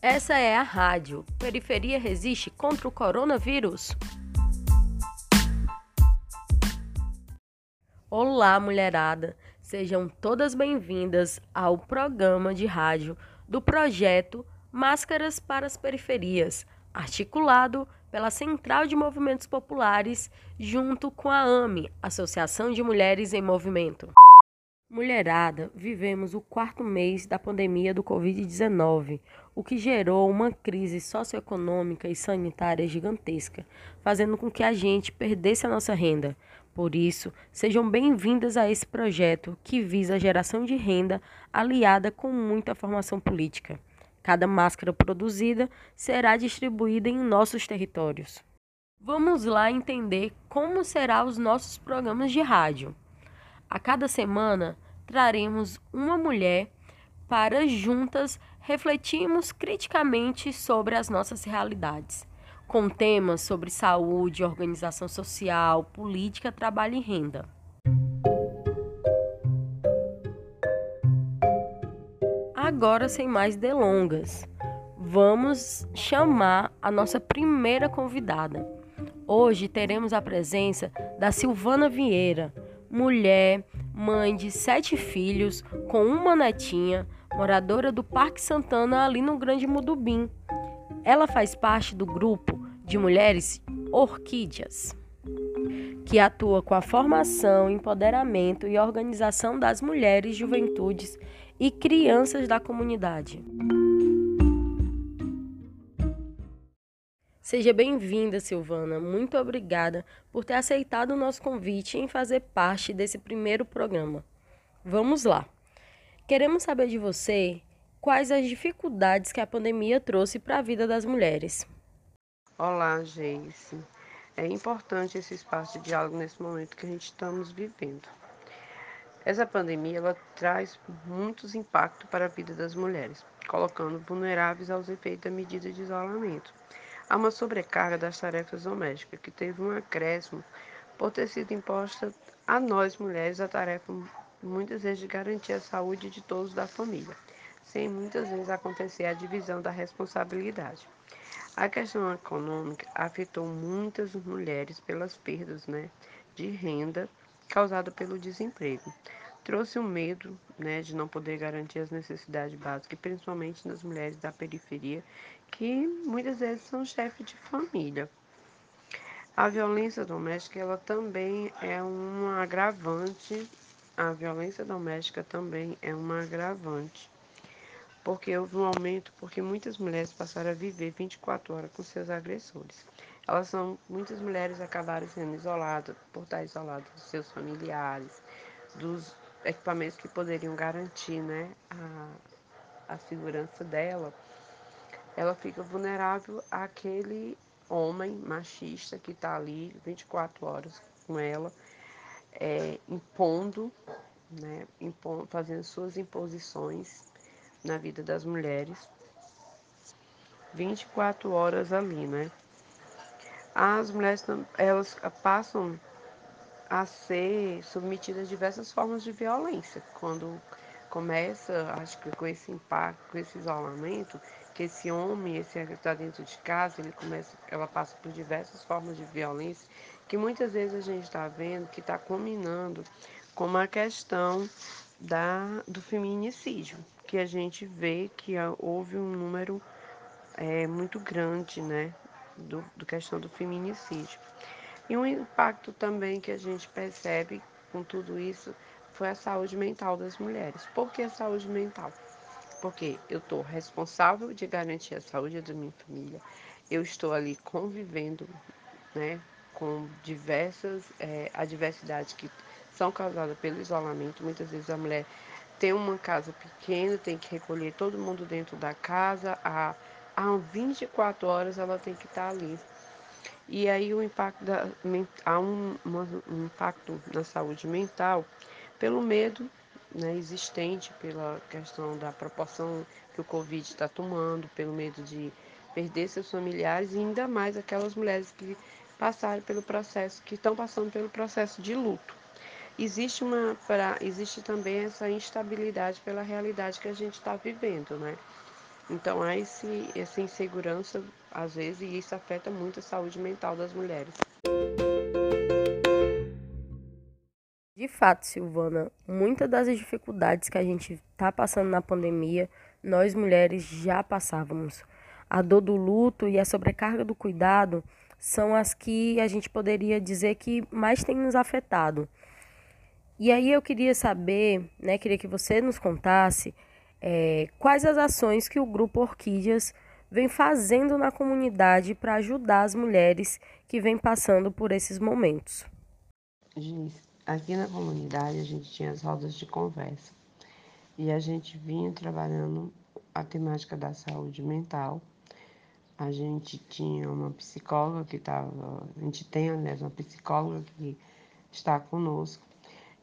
Essa é a rádio. Periferia resiste contra o coronavírus? Olá, mulherada. Sejam todas bem-vindas ao programa de rádio do projeto Máscaras para as Periferias, articulado pela Central de Movimentos Populares, junto com a AME, Associação de Mulheres em Movimento. Mulherada, vivemos o quarto mês da pandemia do Covid-19, o que gerou uma crise socioeconômica e sanitária gigantesca, fazendo com que a gente perdesse a nossa renda. Por isso, sejam bem-vindas a esse projeto que visa a geração de renda aliada com muita formação política. Cada máscara produzida será distribuída em nossos territórios. Vamos lá entender como serão os nossos programas de rádio. A cada semana traremos uma mulher para juntas refletirmos criticamente sobre as nossas realidades, com temas sobre saúde, organização social, política, trabalho e renda. Agora, sem mais delongas, vamos chamar a nossa primeira convidada. Hoje teremos a presença da Silvana Vieira mulher, mãe de sete filhos, com uma netinha, moradora do Parque Santana, ali no Grande Mudubim. Ela faz parte do grupo de mulheres Orquídeas, que atua com a formação, empoderamento e organização das mulheres, juventudes e crianças da comunidade. Seja bem-vinda, Silvana. Muito obrigada por ter aceitado o nosso convite em fazer parte desse primeiro programa. Vamos lá. Queremos saber de você quais as dificuldades que a pandemia trouxe para a vida das mulheres. Olá, Geice. É importante esse espaço de diálogo nesse momento que a gente estamos vivendo. Essa pandemia ela traz muitos impactos para a vida das mulheres, colocando vulneráveis aos efeitos da medida de isolamento Há uma sobrecarga das tarefas domésticas, que teve um acréscimo por ter sido imposta a nós mulheres a tarefa muitas vezes de garantir a saúde de todos da família, sem muitas vezes acontecer a divisão da responsabilidade. A questão econômica afetou muitas mulheres pelas perdas né, de renda causada pelo desemprego. Trouxe o um medo né, de não poder garantir as necessidades básicas, principalmente nas mulheres da periferia que muitas vezes são chefes de família. A violência doméstica, ela também é um agravante. A violência doméstica também é uma agravante. Porque houve um aumento, porque muitas mulheres passaram a viver 24 horas com seus agressores. Elas são, muitas mulheres acabaram sendo isoladas, por estar isoladas dos seus familiares, dos equipamentos que poderiam garantir né, a, a segurança dela ela fica vulnerável àquele homem machista que está ali 24 horas com ela, é, impondo, né, impondo, fazendo suas imposições na vida das mulheres. 24 horas ali, né? As mulheres elas passam a ser submetidas a diversas formas de violência quando começa, acho que com esse impacto, com esse isolamento, que esse homem, esse que está dentro de casa, ele começa, ela passa por diversas formas de violência, que muitas vezes a gente está vendo que está combinando com a questão da, do feminicídio, que a gente vê que houve um número é, muito grande, né, do, do questão do feminicídio. E um impacto também que a gente percebe com tudo isso foi a saúde mental das mulheres. Por que a saúde mental? Porque eu estou responsável de garantir a saúde da minha família, eu estou ali convivendo né, com diversas é, adversidades que são causadas pelo isolamento. Muitas vezes a mulher tem uma casa pequena, tem que recolher todo mundo dentro da casa, a, a 24 horas ela tem que estar ali. E aí o impacto da, há um, um impacto na saúde mental pelo medo né, existente, pela questão da proporção que o Covid está tomando, pelo medo de perder seus familiares e ainda mais aquelas mulheres que passaram pelo processo, que estão passando pelo processo de luto. Existe, uma, pra, existe também essa instabilidade pela realidade que a gente está vivendo, né? Então há esse, essa insegurança, às vezes, e isso afeta muito a saúde mental das mulheres. De fato, Silvana, muitas das dificuldades que a gente está passando na pandemia, nós mulheres já passávamos. A dor do luto e a sobrecarga do cuidado são as que a gente poderia dizer que mais tem nos afetado. E aí eu queria saber, né, queria que você nos contasse é, quais as ações que o Grupo Orquídeas vem fazendo na comunidade para ajudar as mulheres que vêm passando por esses momentos. Giz, Aqui na comunidade a gente tinha as rodas de conversa e a gente vinha trabalhando a temática da saúde mental. A gente tinha uma psicóloga que estava, a gente tem, aliás, uma psicóloga que está conosco.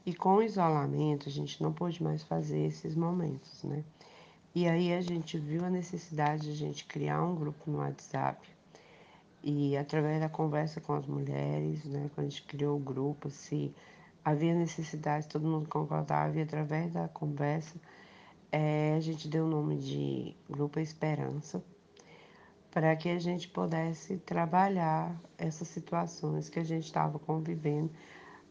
E com o isolamento, a gente não pôde mais fazer esses momentos, né? E aí a gente viu a necessidade de a gente criar um grupo no WhatsApp. E através da conversa com as mulheres, né, quando a gente criou o grupo, se havia necessidade, todo mundo concordava, e através da conversa, é, a gente deu o nome de Grupo Esperança, para que a gente pudesse trabalhar essas situações que a gente estava convivendo,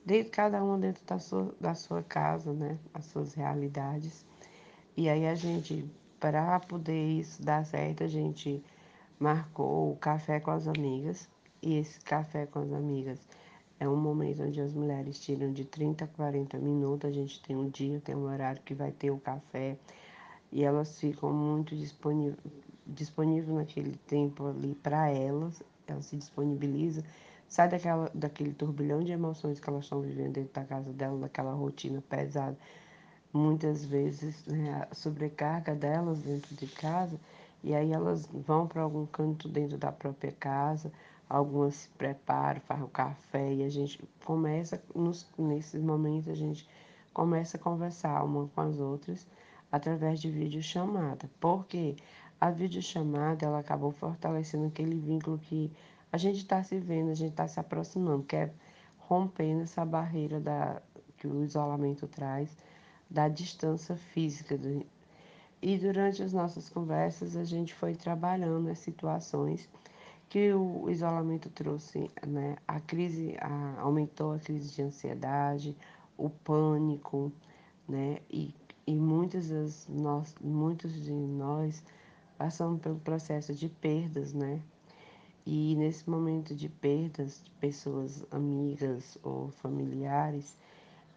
dentro, cada uma dentro da sua, da sua casa, né, as suas realidades. E aí a gente, para poder isso dar certo, a gente marcou o café com as amigas, e esse café com as amigas é um momento onde as mulheres tiram de 30 a 40 minutos. A gente tem um dia, tem um horário que vai ter o café e elas ficam muito disponíveis disponível naquele tempo ali para elas. Elas se disponibilizam, sai daquela, daquele turbilhão de emoções que elas estão vivendo dentro da casa dela, daquela rotina pesada. Muitas vezes né, a sobrecarga delas dentro de casa e aí elas vão para algum canto dentro da própria casa algumas se preparam, fazem o café e a gente começa, nos, nesses momentos, a gente começa a conversar uma com as outras através de videochamada. Porque a videochamada, ela acabou fortalecendo aquele vínculo que a gente está se vendo, a gente está se aproximando, que é rompendo essa barreira da, que o isolamento traz, da distância física. Do, e durante as nossas conversas, a gente foi trabalhando as situações que o isolamento trouxe, né? A crise a, aumentou a crise de ansiedade, o pânico, né? E, e muitas das nós, muitos de nós passamos pelo processo de perdas, né? E nesse momento de perdas de pessoas amigas ou familiares,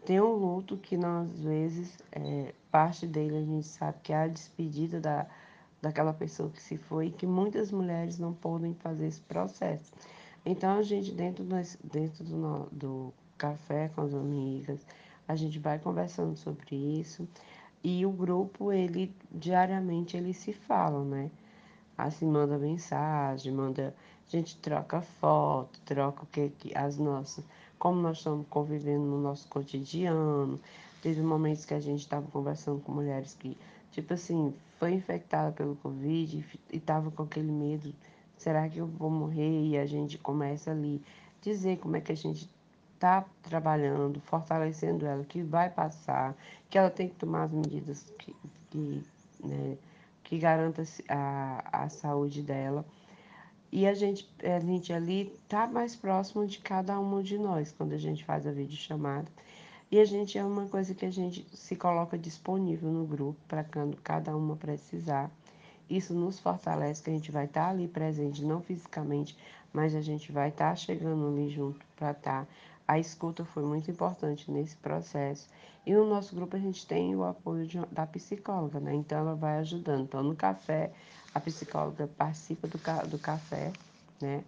tem um luto que nós, às vezes, é, parte dele a gente sabe que é a despedida da, daquela pessoa que se foi, e que muitas mulheres não podem fazer esse processo. Então, a gente, dentro, do, dentro do, do café com as amigas, a gente vai conversando sobre isso. E o grupo, ele, diariamente, eles se falam, né? Assim, manda mensagem, manda... A gente troca foto, troca o que, que as nossas... Como nós estamos convivendo no nosso cotidiano. Teve momentos que a gente estava conversando com mulheres que tipo assim, foi infectada pelo Covid e estava com aquele medo, será que eu vou morrer? E a gente começa ali dizer como é que a gente está trabalhando, fortalecendo ela, que vai passar, que ela tem que tomar as medidas que, que, né, que garanta a, a saúde dela. E a gente, a gente ali está mais próximo de cada uma de nós quando a gente faz a videochamada. E a gente é uma coisa que a gente se coloca disponível no grupo para quando cada uma precisar. Isso nos fortalece que a gente vai estar tá ali presente, não fisicamente, mas a gente vai estar tá chegando ali junto para estar. Tá. A escuta foi muito importante nesse processo. E no nosso grupo a gente tem o apoio de, da psicóloga, né? Então ela vai ajudando. Então no café, a psicóloga participa do, do café, né?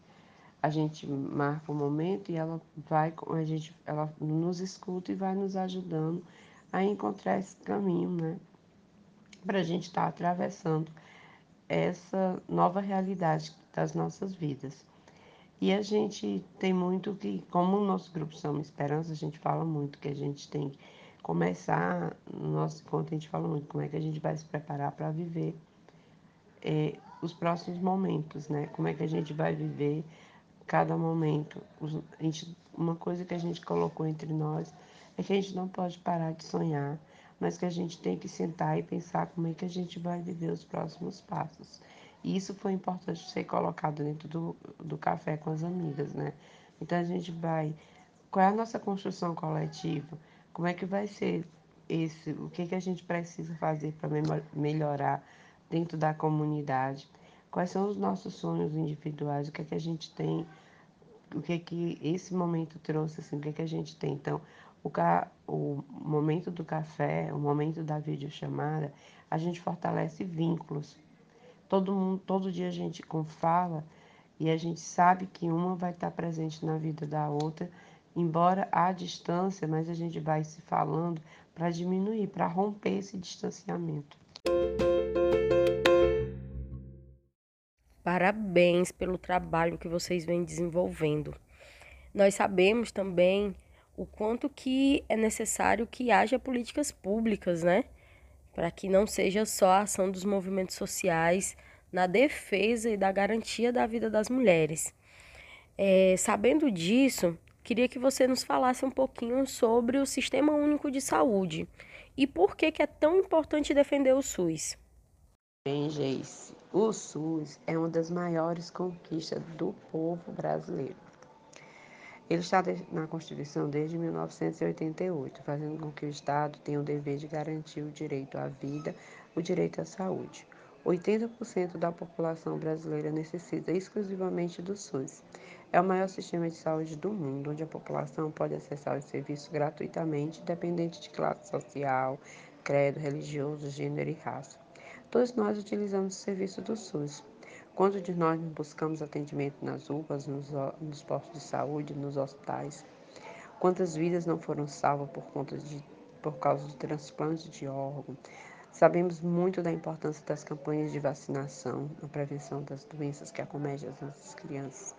a gente marca o um momento e ela vai, a gente, ela nos escuta e vai nos ajudando a encontrar esse caminho, né? Para a gente estar tá atravessando essa nova realidade das nossas vidas. E a gente tem muito que, como o nosso grupo Chama Esperança, a gente fala muito que a gente tem que começar, no nosso encontro a gente fala muito como é que a gente vai se preparar para viver é, os próximos momentos, né? Como é que a gente vai viver cada momento. Gente, uma coisa que a gente colocou entre nós é que a gente não pode parar de sonhar, mas que a gente tem que sentar e pensar como é que a gente vai viver os próximos passos. E isso foi importante ser colocado dentro do, do café com as amigas, né? Então a gente vai. Qual é a nossa construção coletiva? Como é que vai ser esse? O que, que a gente precisa fazer para melhorar dentro da comunidade? Quais são os nossos sonhos individuais? O que é que a gente tem? O que é que esse momento trouxe? Assim, o que é que a gente tem? Então, o, ca... o momento do café, o momento da videochamada, a gente fortalece vínculos. Todo mundo, todo dia a gente fala e a gente sabe que uma vai estar presente na vida da outra, embora à distância, mas a gente vai se falando para diminuir, para romper esse distanciamento. Parabéns pelo trabalho que vocês vêm desenvolvendo. Nós sabemos também o quanto que é necessário que haja políticas públicas, né? Para que não seja só a ação dos movimentos sociais na defesa e da garantia da vida das mulheres. É, sabendo disso, queria que você nos falasse um pouquinho sobre o Sistema Único de Saúde e por que, que é tão importante defender o SUS. Bem, Geice, o SUS é uma das maiores conquistas do povo brasileiro. Ele está na Constituição desde 1988, fazendo com que o Estado tenha o dever de garantir o direito à vida, o direito à saúde. 80% da população brasileira necessita exclusivamente do SUS. É o maior sistema de saúde do mundo, onde a população pode acessar os serviços gratuitamente, independente de classe social, credo religioso, gênero e raça. Todos nós utilizamos o serviço do SUS. Quantos de nós buscamos atendimento nas UPAs, nos, nos postos de saúde, nos hospitais? Quantas vidas não foram salvas por, conta de, por causa de transplante de órgão? Sabemos muito da importância das campanhas de vacinação na prevenção das doenças que acometem as nossas crianças,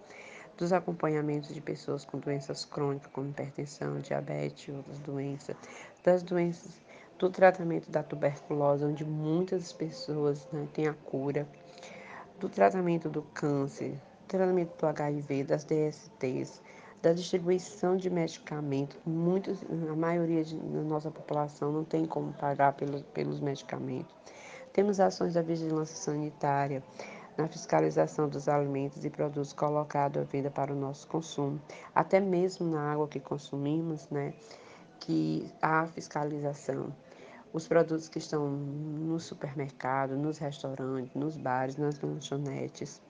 dos acompanhamentos de pessoas com doenças crônicas como hipertensão, diabetes e outras doenças, das doenças do tratamento da tuberculose, onde muitas pessoas né, têm a cura do tratamento do câncer, tratamento do HIV, das DSTs, da distribuição de medicamentos. Muitos, a maioria da nossa população não tem como pagar pelos, pelos medicamentos. Temos ações da vigilância sanitária, na fiscalização dos alimentos e produtos colocados à venda para o nosso consumo, até mesmo na água que consumimos, né, que há fiscalização os produtos que estão no supermercado, nos restaurantes, nos bares, nas lanchonetes.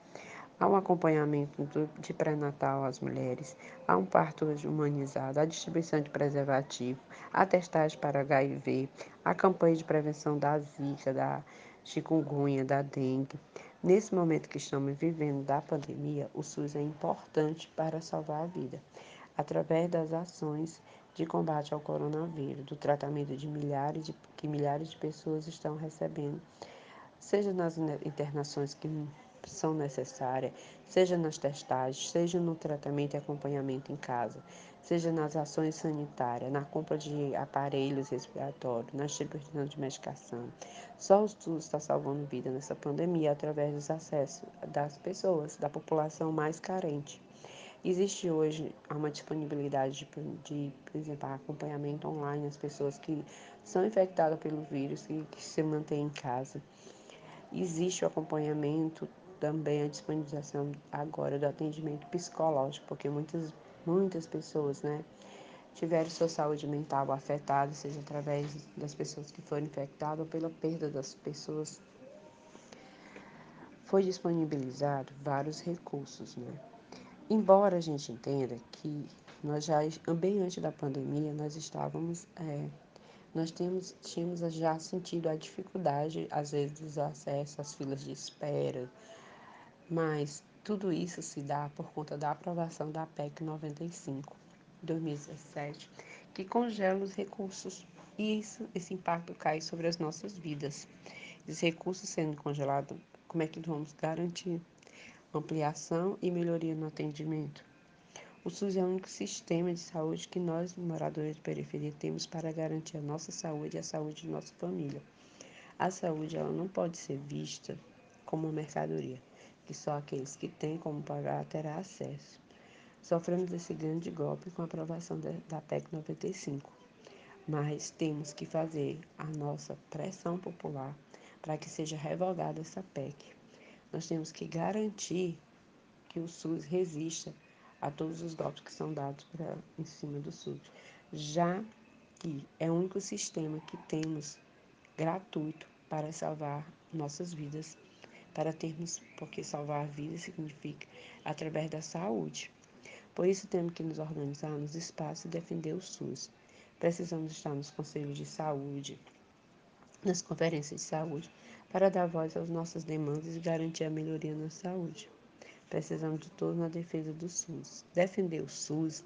Há um acompanhamento de pré-natal às mulheres, há um parto humanizado, a distribuição de preservativo, a testagem para HIV, a campanha de prevenção da zika, da chikungunya, da dengue. Nesse momento que estamos vivendo da pandemia, o SUS é importante para salvar a vida, através das ações de combate ao coronavírus, do tratamento de milhares de, que milhares de pessoas estão recebendo, seja nas internações que são necessárias, seja nas testagens, seja no tratamento e acompanhamento em casa, seja nas ações sanitárias, na compra de aparelhos respiratórios, na distribuição de medicação. Só o SUS está salvando vida nessa pandemia através dos acessos das pessoas, da população mais carente. Existe hoje uma disponibilidade de, de, por exemplo, acompanhamento online às pessoas que são infectadas pelo vírus e que se mantêm em casa. Existe o acompanhamento também a disponibilização agora do atendimento psicológico, porque muitas, muitas pessoas, né, tiveram sua saúde mental afetada, seja através das pessoas que foram infectadas ou pela perda das pessoas. Foi disponibilizado vários recursos, né? Embora a gente entenda que nós já, bem antes da pandemia, nós estávamos, é, nós temos, tínhamos já sentido a dificuldade, às vezes, dos acessos às filas de espera, mas tudo isso se dá por conta da aprovação da PEC 95, 2017, que congela os recursos e isso, esse impacto cai sobre as nossas vidas. Esses recursos sendo congelados, como é que vamos garantir? ampliação e melhoria no atendimento. O SUS é o único sistema de saúde que nós, moradores de periferia, temos para garantir a nossa saúde e a saúde de nossa família. A saúde ela não pode ser vista como uma mercadoria, que só aqueles que têm como pagar terá acesso. Sofremos esse grande golpe com a aprovação da PEC 95. mas temos que fazer a nossa pressão popular para que seja revogada essa PEC. Nós temos que garantir que o SUS resista a todos os golpes que são dados pra, em cima do SUS, já que é o único sistema que temos gratuito para salvar nossas vidas, para termos, porque salvar vidas significa através da saúde. Por isso temos que nos organizar nos espaços e defender o SUS. Precisamos estar nos conselhos de saúde, nas conferências de saúde, para dar voz às nossas demandas e garantir a melhoria na saúde. Precisamos de todos na defesa do SUS. Defender o SUS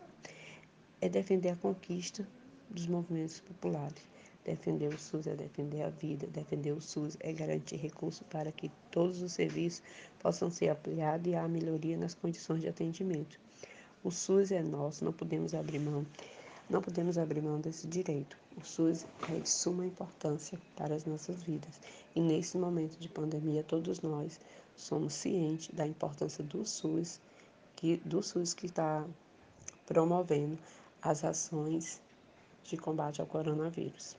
é defender a conquista dos movimentos populares. Defender o SUS é defender a vida. Defender o SUS é garantir recursos para que todos os serviços possam ser ampliados e há melhoria nas condições de atendimento. O SUS é nosso, não podemos abrir mão. Não podemos abrir mão desse direito. O SUS é de suma importância para as nossas vidas. E nesse momento de pandemia, todos nós somos cientes da importância do SUS, que, do SUS que está promovendo as ações de combate ao coronavírus.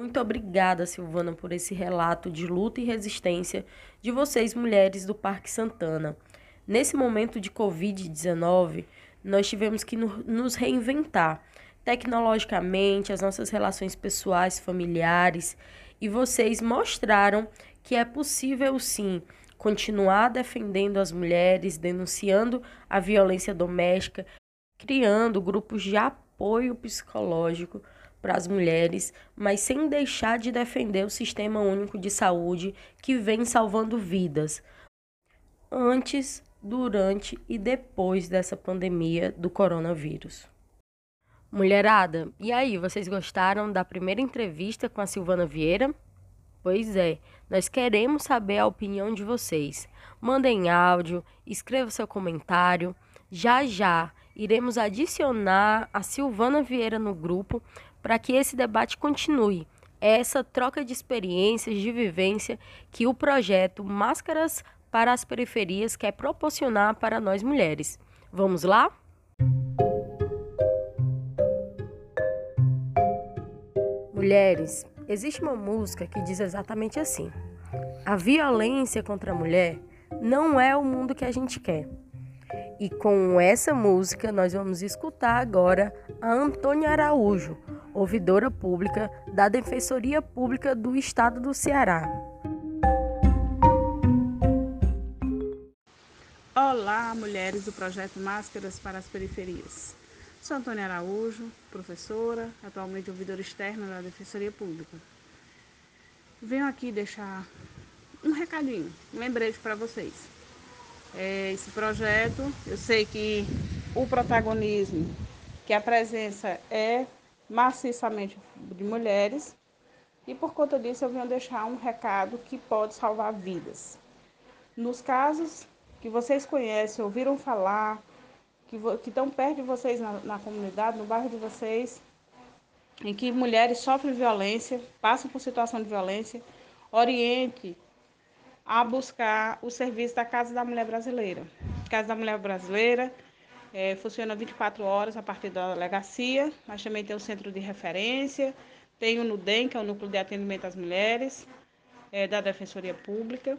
Muito obrigada, Silvana, por esse relato de luta e resistência de vocês, mulheres do Parque Santana. Nesse momento de Covid-19, nós tivemos que nos reinventar tecnologicamente, as nossas relações pessoais, familiares, e vocês mostraram que é possível sim continuar defendendo as mulheres, denunciando a violência doméstica, criando grupos de apoio psicológico para as mulheres, mas sem deixar de defender o sistema único de saúde que vem salvando vidas. Antes durante e depois dessa pandemia do coronavírus. Mulherada, e aí, vocês gostaram da primeira entrevista com a Silvana Vieira? Pois é, nós queremos saber a opinião de vocês. Mandem áudio, escreva seu comentário. Já já iremos adicionar a Silvana Vieira no grupo para que esse debate continue. É essa troca de experiências, de vivência que o projeto Máscaras para as periferias quer proporcionar para nós mulheres. Vamos lá? Mulheres, existe uma música que diz exatamente assim: A violência contra a mulher não é o mundo que a gente quer. E com essa música, nós vamos escutar agora a Antônia Araújo, ouvidora pública da Defensoria Pública do Estado do Ceará. Olá, mulheres do projeto Máscaras para as Periferias. Sou Antônia Araújo, professora, atualmente ouvidora externa da Defensoria Pública. Venho aqui deixar um recadinho, um lembrete para vocês. É, esse projeto, eu sei que o protagonismo, que a presença é maciçamente de mulheres, e por conta disso eu venho deixar um recado que pode salvar vidas. Nos casos que vocês conhecem, ouviram falar, que, estão perto de vocês na, na comunidade, no bairro de vocês, em que mulheres sofrem violência, passam por situação de violência, oriente a buscar o serviço da Casa da Mulher Brasileira. Casa da Mulher Brasileira é, funciona 24 horas a partir da delegacia, mas também tem o centro de referência, tem o NUDEM, que é o Núcleo de Atendimento às Mulheres, é, da Defensoria Pública.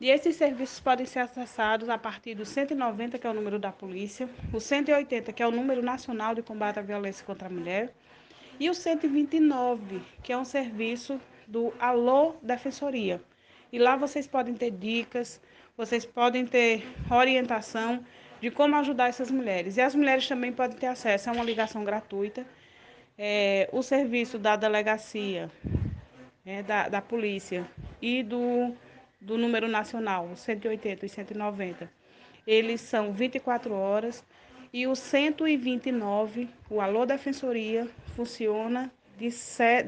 E esses serviços podem ser acessados a partir do 190, que é o número da polícia, o 180, que é o número nacional de combate à violência contra a mulher, e o 129, que é um serviço do Alô Defensoria. E lá vocês podem ter dicas, vocês podem ter orientação de como ajudar essas mulheres. E as mulheres também podem ter acesso a uma ligação gratuita. É, o serviço da delegacia, é, da, da polícia e do do número nacional, 180 e 190. Eles são 24 horas e o 129, o Alô Defensoria, funciona de,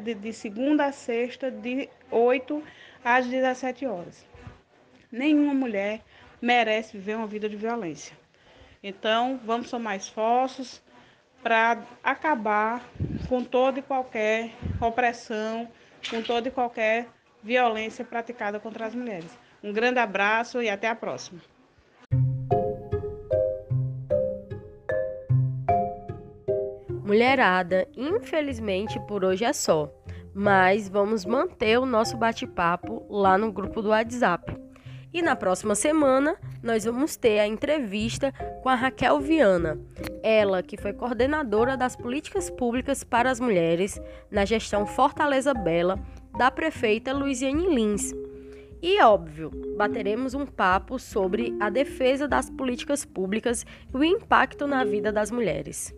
de, de segunda a sexta, de 8 às 17 horas. Nenhuma mulher merece viver uma vida de violência. Então, vamos somar esforços para acabar com toda e qualquer opressão, com toda e qualquer violência praticada contra as mulheres. Um grande abraço e até a próxima. Mulherada, infelizmente por hoje é só, mas vamos manter o nosso bate-papo lá no grupo do WhatsApp. E na próxima semana nós vamos ter a entrevista com a Raquel Viana, ela que foi coordenadora das políticas públicas para as mulheres na gestão Fortaleza Bela da prefeita Luiziane Lins. E óbvio, bateremos um papo sobre a defesa das políticas públicas e o impacto na vida das mulheres.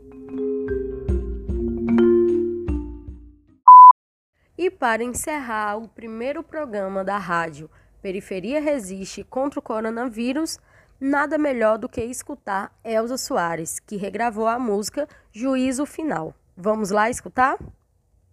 E para encerrar o primeiro programa da rádio Periferia Resiste contra o Coronavírus, nada melhor do que escutar Elza Soares, que regravou a música Juízo Final. Vamos lá escutar?